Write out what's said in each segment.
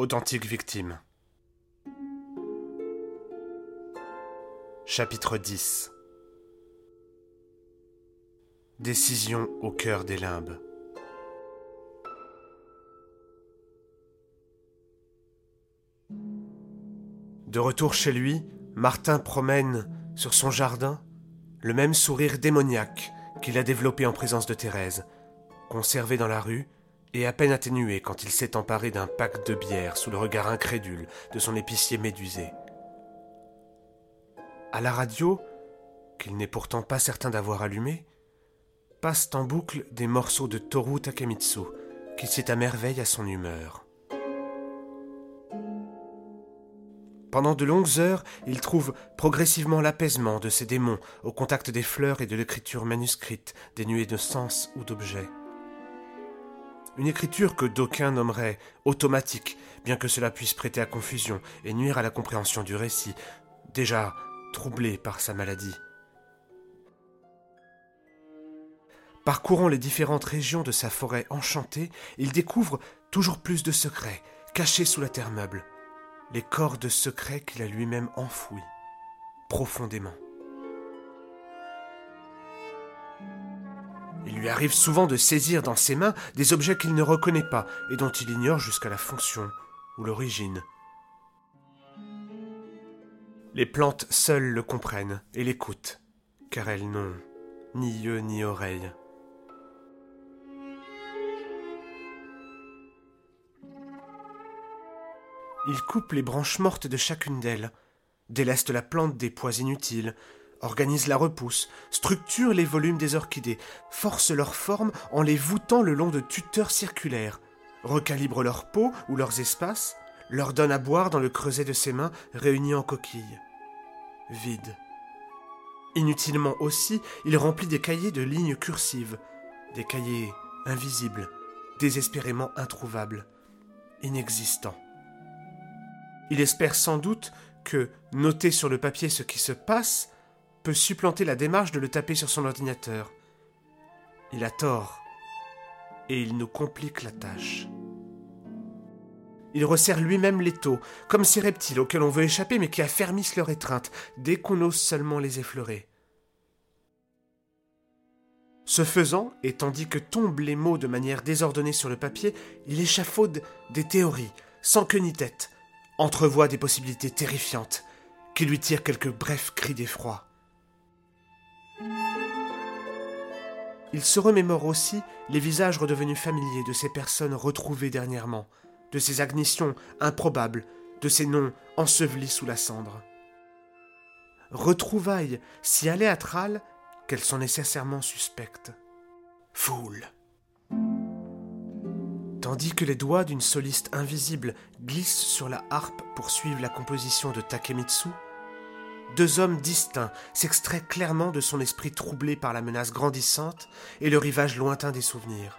Authentique victime. Chapitre 10 Décision au cœur des limbes. De retour chez lui, Martin promène sur son jardin le même sourire démoniaque qu'il a développé en présence de Thérèse, conservé dans la rue et à peine atténué quand il s'est emparé d'un pack de bière sous le regard incrédule de son épicier médusé. À la radio, qu'il n'est pourtant pas certain d'avoir allumé, passent en boucle des morceaux de Toru Takemitsu, qui sied à merveille à son humeur. Pendant de longues heures, il trouve progressivement l'apaisement de ses démons au contact des fleurs et de l'écriture manuscrite, dénuée de sens ou d'objet. Une écriture que d'aucuns nommeraient automatique, bien que cela puisse prêter à confusion et nuire à la compréhension du récit, déjà troublé par sa maladie. Parcourant les différentes régions de sa forêt enchantée, il découvre toujours plus de secrets, cachés sous la terre meuble, les cordes secrets qu'il a lui-même enfouis, profondément. Il lui arrive souvent de saisir dans ses mains des objets qu'il ne reconnaît pas et dont il ignore jusqu'à la fonction ou l'origine. Les plantes seules le comprennent et l'écoutent, car elles n'ont ni yeux ni oreilles. Il coupe les branches mortes de chacune d'elles, déleste la plante des poids inutiles, organise la repousse, structure les volumes des orchidées, force leur forme en les voûtant le long de tuteurs circulaires, recalibre leur peau ou leurs espaces, leur donne à boire dans le creuset de ses mains réunies en coquilles. Vide. Inutilement aussi, il remplit des cahiers de lignes cursives, des cahiers invisibles, désespérément introuvables, inexistants. Il espère sans doute que noter sur le papier ce qui se passe peut supplanter la démarche de le taper sur son ordinateur. Il a tort, et il nous complique la tâche. Il resserre lui-même l'étau, comme ces reptiles auxquels on veut échapper mais qui affermissent leur étreinte dès qu'on ose seulement les effleurer. Ce faisant, et tandis que tombent les mots de manière désordonnée sur le papier, il échafaude des théories, sans queue ni tête, entrevoit des possibilités terrifiantes, qui lui tirent quelques brefs cris d'effroi. Il se remémore aussi les visages redevenus familiers de ces personnes retrouvées dernièrement, de ces agnitions improbables, de ces noms ensevelis sous la cendre. Retrouvailles si aléatrales qu'elles sont nécessairement suspectes. Foule. Tandis que les doigts d'une soliste invisible glissent sur la harpe pour suivre la composition de Takemitsu, deux hommes distincts s'extraient clairement de son esprit troublé par la menace grandissante et le rivage lointain des souvenirs.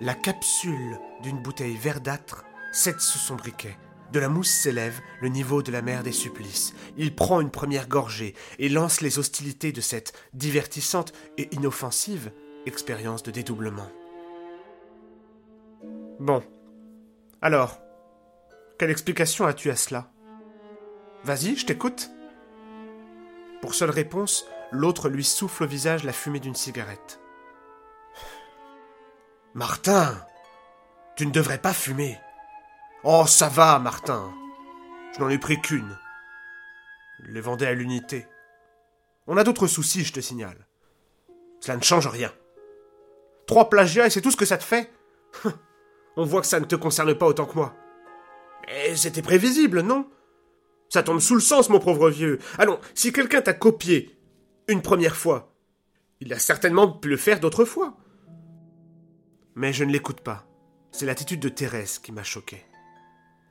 La capsule d'une bouteille verdâtre cède sous son briquet. De la mousse s'élève le niveau de la mer des supplices. Il prend une première gorgée et lance les hostilités de cette divertissante et inoffensive expérience de dédoublement. Bon. Alors, quelle explication as-tu à cela? Vas-y, je t'écoute. Pour seule réponse, l'autre lui souffle au visage la fumée d'une cigarette. Martin Tu ne devrais pas fumer. Oh, ça va, Martin. Je n'en ai pris qu'une. Il les vendait à l'unité. On a d'autres soucis, je te signale. Cela ne change rien. Trois plagiats et c'est tout ce que ça te fait? On voit que ça ne te concerne pas autant que moi. Mais c'était prévisible, non? Ça tombe sous le sens, mon pauvre vieux. Allons, si quelqu'un t'a copié une première fois, il a certainement pu le faire d'autres fois. Mais je ne l'écoute pas. C'est l'attitude de Thérèse qui m'a choqué.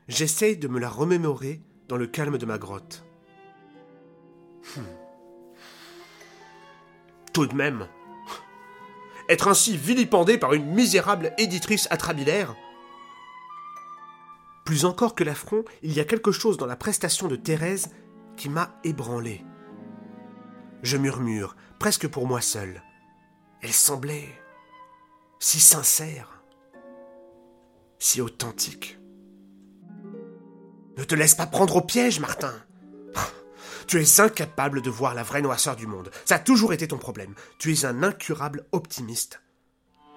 J'essaye de me la remémorer dans le calme de ma grotte. Hmm. Tout de même, être ainsi vilipendé par une misérable éditrice atrabilaire, plus encore que l'affront, il y a quelque chose dans la prestation de Thérèse qui m'a ébranlé. Je murmure, presque pour moi seul. Elle semblait si sincère, si authentique. Ne te laisse pas prendre au piège, Martin. Tu es incapable de voir la vraie noirceur du monde. Ça a toujours été ton problème. Tu es un incurable optimiste.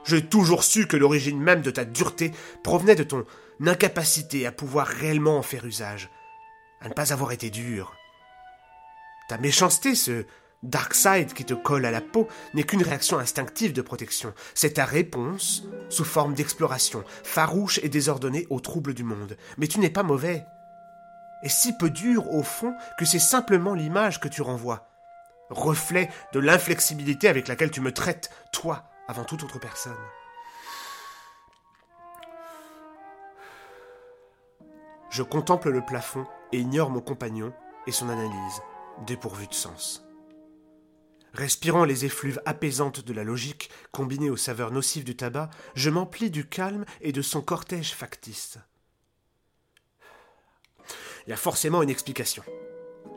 J'ai toujours su que l'origine même de ta dureté provenait de ton incapacité à pouvoir réellement en faire usage, à ne pas avoir été dur. Ta méchanceté, ce dark side qui te colle à la peau, n'est qu'une réaction instinctive de protection. C'est ta réponse, sous forme d'exploration, farouche et désordonnée aux troubles du monde. Mais tu n'es pas mauvais est si peu dur au fond que c'est simplement l'image que tu renvoies, reflet de l'inflexibilité avec laquelle tu me traites, toi, avant toute autre personne. Je contemple le plafond et ignore mon compagnon et son analyse, dépourvue de sens. Respirant les effluves apaisantes de la logique, combinées aux saveurs nocives du tabac, je m'emplis du calme et de son cortège factice. Il y a forcément une explication.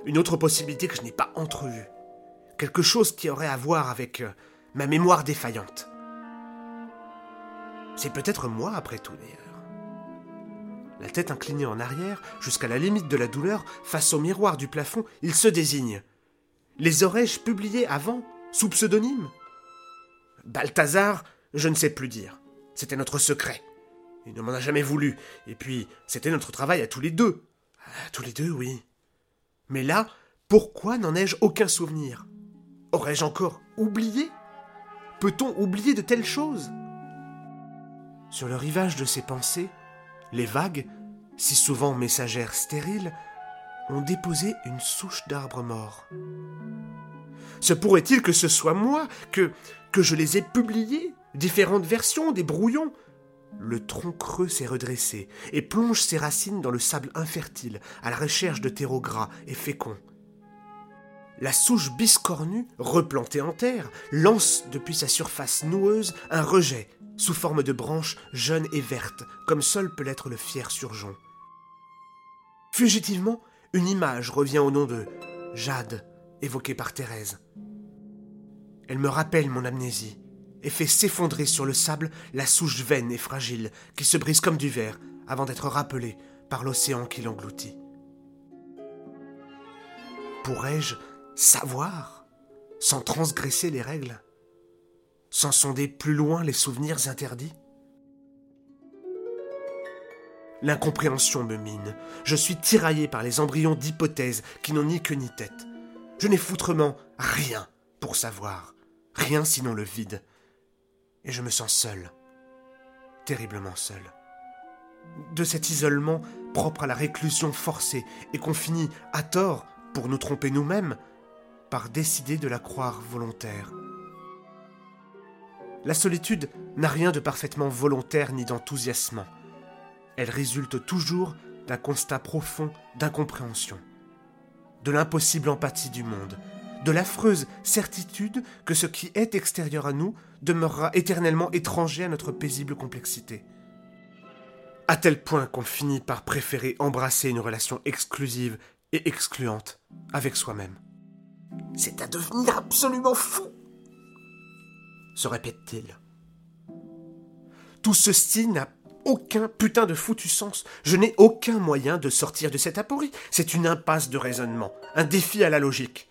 Une autre possibilité que je n'ai pas entrevue. Quelque chose qui aurait à voir avec euh, ma mémoire défaillante. C'est peut-être moi, après tout, d'ailleurs. La tête inclinée en arrière, jusqu'à la limite de la douleur, face au miroir du plafond, il se désigne. Les aurais-je publiés avant, sous pseudonyme Balthazar, je ne sais plus dire. C'était notre secret. Il ne m'en a jamais voulu. Et puis, c'était notre travail à tous les deux. Ah, tous les deux, oui. Mais là, pourquoi n'en ai-je aucun souvenir? Aurais-je encore oublié? Peut-on oublier de telles choses? Sur le rivage de ces pensées, les vagues, si souvent messagères stériles, ont déposé une souche d'arbre mort. Se pourrait-il que ce soit moi, que, que je les ai publiées Différentes versions, des brouillons? Le tronc creux s'est redressé et plonge ses racines dans le sable infertile à la recherche de terreaux gras et féconds. La souche biscornue, replantée en terre, lance depuis sa surface noueuse un rejet sous forme de branches jeunes et vertes, comme seul peut l'être le fier surgeon. Fugitivement, une image revient au nom de Jade, évoquée par Thérèse. Elle me rappelle mon amnésie et fait s'effondrer sur le sable la souche vaine et fragile qui se brise comme du verre avant d'être rappelée par l'océan qui l'engloutit. Pourrais-je savoir sans transgresser les règles, sans sonder plus loin les souvenirs interdits L'incompréhension me mine. Je suis tiraillé par les embryons d'hypothèses qui n'ont ni queue ni tête. Je n'ai foutrement rien pour savoir, rien sinon le vide, et je me sens seul, terriblement seul. De cet isolement propre à la réclusion forcée et qu'on finit, à tort, pour nous tromper nous-mêmes, par décider de la croire volontaire. La solitude n'a rien de parfaitement volontaire ni d'enthousiasmant. Elle résulte toujours d'un constat profond d'incompréhension, de l'impossible empathie du monde, de l'affreuse certitude que ce qui est extérieur à nous demeurera éternellement étranger à notre paisible complexité. À tel point qu'on finit par préférer embrasser une relation exclusive et excluante avec soi-même. C'est à devenir absolument fou se répète-t-il. Tout ceci n'a aucun putain de foutu sens. Je n'ai aucun moyen de sortir de cette aporie. C'est une impasse de raisonnement, un défi à la logique.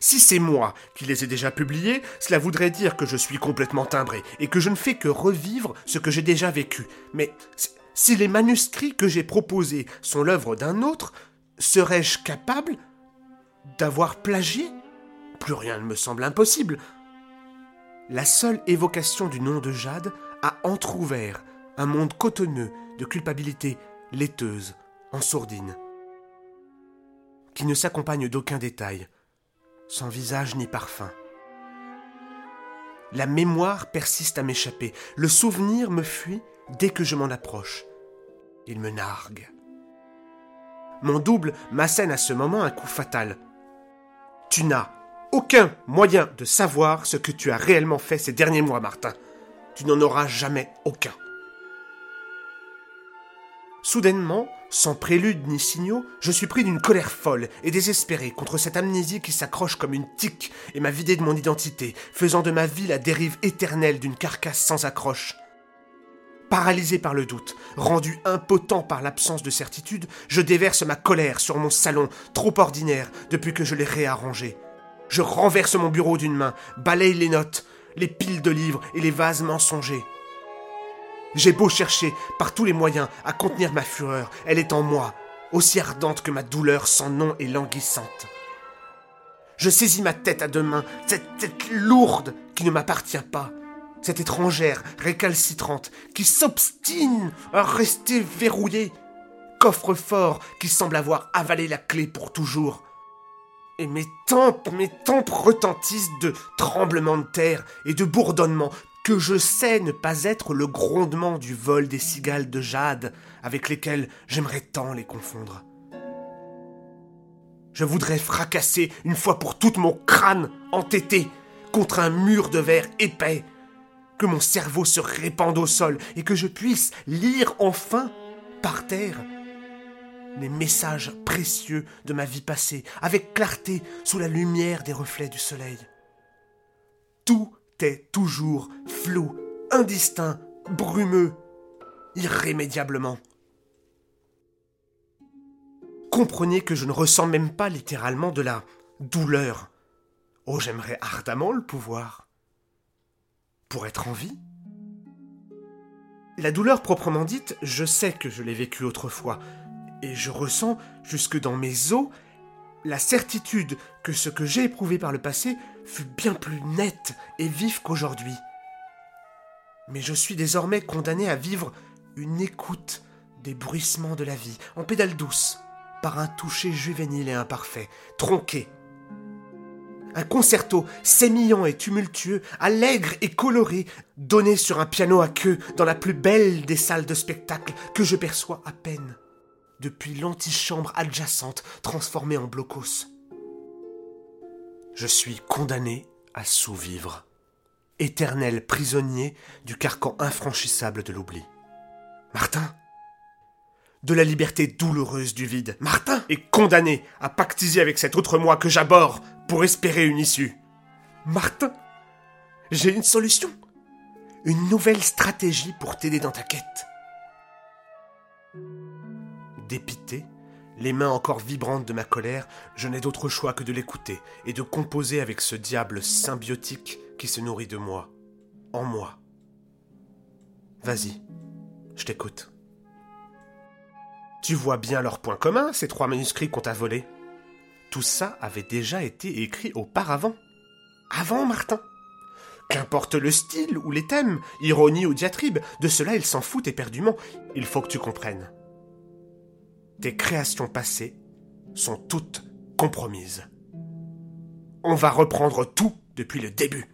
Si c'est moi qui les ai déjà publiés, cela voudrait dire que je suis complètement timbré et que je ne fais que revivre ce que j'ai déjà vécu. Mais si les manuscrits que j'ai proposés sont l'œuvre d'un autre, serais-je capable d'avoir plagié? Plus rien ne me semble impossible. La seule évocation du nom de Jade a entr'ouvert un monde cotonneux de culpabilité laiteuse, en sourdine, qui ne s'accompagne d'aucun détail, sans visage ni parfum. La mémoire persiste à m'échapper, le souvenir me fuit dès que je m'en approche. Il me nargue. Mon double m'assène à ce moment un coup fatal. Tu n'as aucun moyen de savoir ce que tu as réellement fait ces derniers mois, Martin. Tu n'en auras jamais aucun. Soudainement, sans prélude ni signaux, je suis pris d'une colère folle et désespérée contre cette amnésie qui s'accroche comme une tique et m'a vidé de mon identité, faisant de ma vie la dérive éternelle d'une carcasse sans accroche. Paralysé par le doute, rendu impotent par l'absence de certitude, je déverse ma colère sur mon salon, trop ordinaire depuis que je l'ai réarrangé. Je renverse mon bureau d'une main, balaye les notes, les piles de livres et les vases mensongers. J'ai beau chercher par tous les moyens à contenir ma fureur, elle est en moi, aussi ardente que ma douleur sans nom et languissante. Je saisis ma tête à deux mains, cette tête lourde qui ne m'appartient pas, cette étrangère récalcitrante qui s'obstine à rester verrouillée, coffre-fort qui semble avoir avalé la clé pour toujours. Et mes tempes, mes tempes retentissent de tremblements de terre et de bourdonnements que je sais ne pas être le grondement du vol des cigales de jade avec lesquelles j'aimerais tant les confondre. Je voudrais fracasser une fois pour toutes mon crâne entêté contre un mur de verre épais que mon cerveau se répande au sol et que je puisse lire enfin, par terre, les messages précieux de ma vie passée, avec clarté sous la lumière des reflets du soleil. Tout est toujours flou, indistinct, brumeux, irrémédiablement. Comprenez que je ne ressens même pas littéralement de la douleur. Oh, j'aimerais ardemment le pouvoir être en vie? La douleur proprement dite, je sais que je l'ai vécue autrefois, et je ressens jusque dans mes os la certitude que ce que j'ai éprouvé par le passé fut bien plus net et vif qu'aujourd'hui. Mais je suis désormais condamné à vivre une écoute des bruissements de la vie, en pédale douce, par un toucher juvénile et imparfait, tronqué, un concerto sémillant et tumultueux, allègre et coloré, donné sur un piano à queue dans la plus belle des salles de spectacle que je perçois à peine, depuis l'antichambre adjacente transformée en blocos. Je suis condamné à sous-vivre, éternel prisonnier du carcan infranchissable de l'oubli. Martin de la liberté douloureuse du vide. Martin est condamné à pactiser avec cet autre moi que j'aborde pour espérer une issue. Martin, j'ai une solution. Une nouvelle stratégie pour t'aider dans ta quête. Dépité, les mains encore vibrantes de ma colère, je n'ai d'autre choix que de l'écouter et de composer avec ce diable symbiotique qui se nourrit de moi, en moi. Vas-y, je t'écoute. Tu vois bien leur point commun, ces trois manuscrits qu'on t'a volés. Tout ça avait déjà été écrit auparavant. Avant, Martin. Qu'importe le style ou les thèmes, ironie ou diatribe, de cela ils s'en foutent éperdument. Il faut que tu comprennes. Tes créations passées sont toutes compromises. On va reprendre tout depuis le début.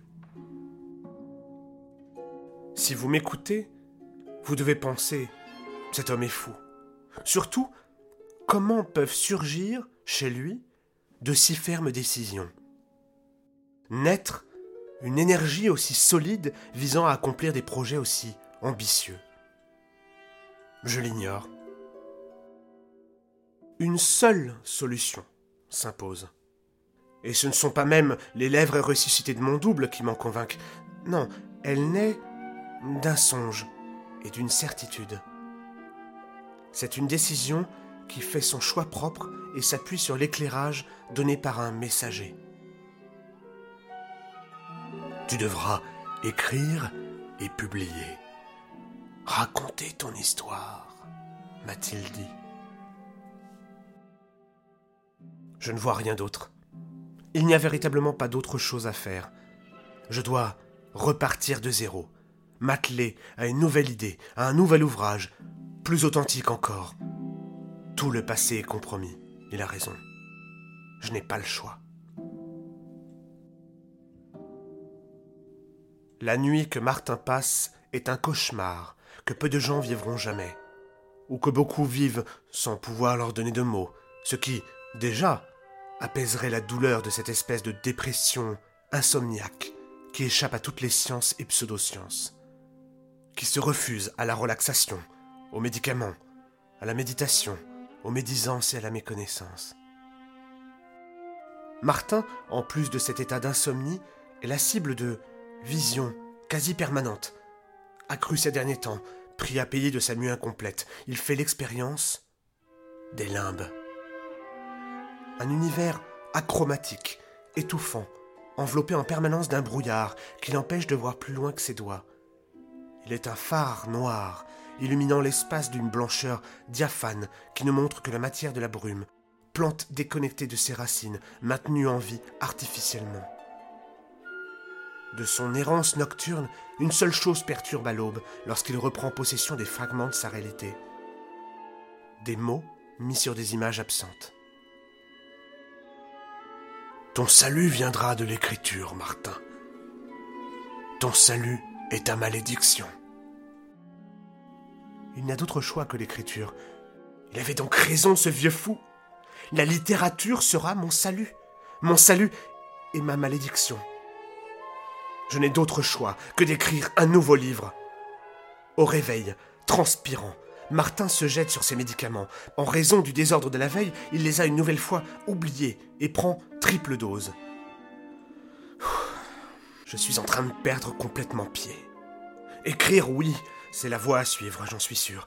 Si vous m'écoutez, vous devez penser, cet homme est fou. Surtout, comment peuvent surgir chez lui de si fermes décisions? Naître une énergie aussi solide visant à accomplir des projets aussi ambitieux Je l'ignore. Une seule solution s'impose. Et ce ne sont pas même les lèvres ressuscitées de mon double qui m'en convainquent. Non, elle naît d'un songe et d'une certitude. C'est une décision qui fait son choix propre et s'appuie sur l'éclairage donné par un messager. Tu devras écrire et publier. Raconter ton histoire, m'a-t-il dit. Je ne vois rien d'autre. Il n'y a véritablement pas d'autre chose à faire. Je dois repartir de zéro, m'atteler à une nouvelle idée, à un nouvel ouvrage, plus authentique encore. Tout le passé est compromis. Il a raison. Je n'ai pas le choix. La nuit que Martin passe est un cauchemar que peu de gens vivront jamais, ou que beaucoup vivent sans pouvoir leur donner de mots, ce qui, déjà, apaiserait la douleur de cette espèce de dépression insomniaque qui échappe à toutes les sciences et pseudosciences, qui se refuse à la relaxation, aux médicaments, à la méditation, aux médisances et à la méconnaissance. Martin, en plus de cet état d'insomnie, est la cible de visions quasi permanentes, accrues ces derniers temps, Prix à payer de sa nuit incomplète, il fait l'expérience des limbes. Un univers achromatique, étouffant, enveloppé en permanence d'un brouillard qui l'empêche de voir plus loin que ses doigts. Il est un phare noir, illuminant l'espace d'une blancheur diaphane qui ne montre que la matière de la brume, plante déconnectée de ses racines, maintenue en vie artificiellement. De son errance nocturne, une seule chose perturbe à l'aube lorsqu'il reprend possession des fragments de sa réalité. Des mots mis sur des images absentes. Ton salut viendra de l'écriture, Martin. Ton salut est ta malédiction. Il n'a d'autre choix que l'écriture. Il avait donc raison, ce vieux fou. La littérature sera mon salut. Mon salut et ma malédiction. Je n'ai d'autre choix que d'écrire un nouveau livre. Au réveil, transpirant, Martin se jette sur ses médicaments. En raison du désordre de la veille, il les a une nouvelle fois oubliés et prend triple dose. Je suis en train de perdre complètement pied. Écrire, oui, c'est la voie à suivre, j'en suis sûr.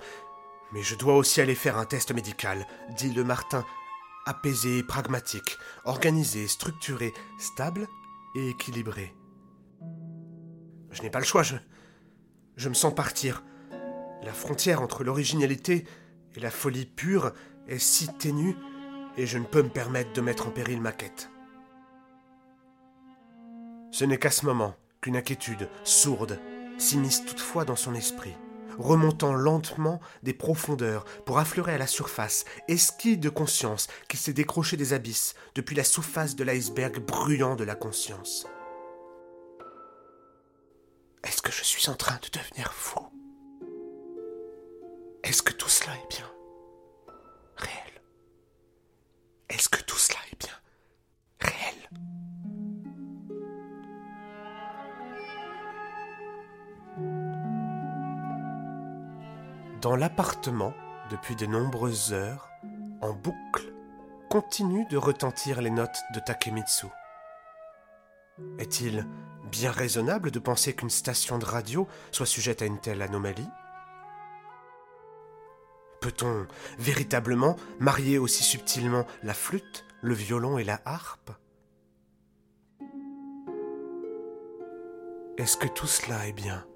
Mais je dois aussi aller faire un test médical, dit le Martin, apaisé, pragmatique, organisé, structuré, stable et équilibré. Je n'ai pas le choix, je. Je me sens partir. La frontière entre l'originalité et la folie pure est si ténue, et je ne peux me permettre de mettre en péril ma quête. Ce n'est qu'à ce moment qu'une inquiétude sourde s'immisce toutefois dans son esprit, remontant lentement des profondeurs pour affleurer à la surface, esquille de conscience qui s'est décroché des abysses depuis la surface de l'iceberg brûlant de la conscience. Est-ce que je suis en train de devenir fou? Est-ce que tout cela est bien réel? Est-ce que tout cela est Dans l'appartement, depuis de nombreuses heures, en boucle, continuent de retentir les notes de Takemitsu. Est-il bien raisonnable de penser qu'une station de radio soit sujette à une telle anomalie? Peut-on véritablement marier aussi subtilement la flûte, le violon et la harpe? Est-ce que tout cela est bien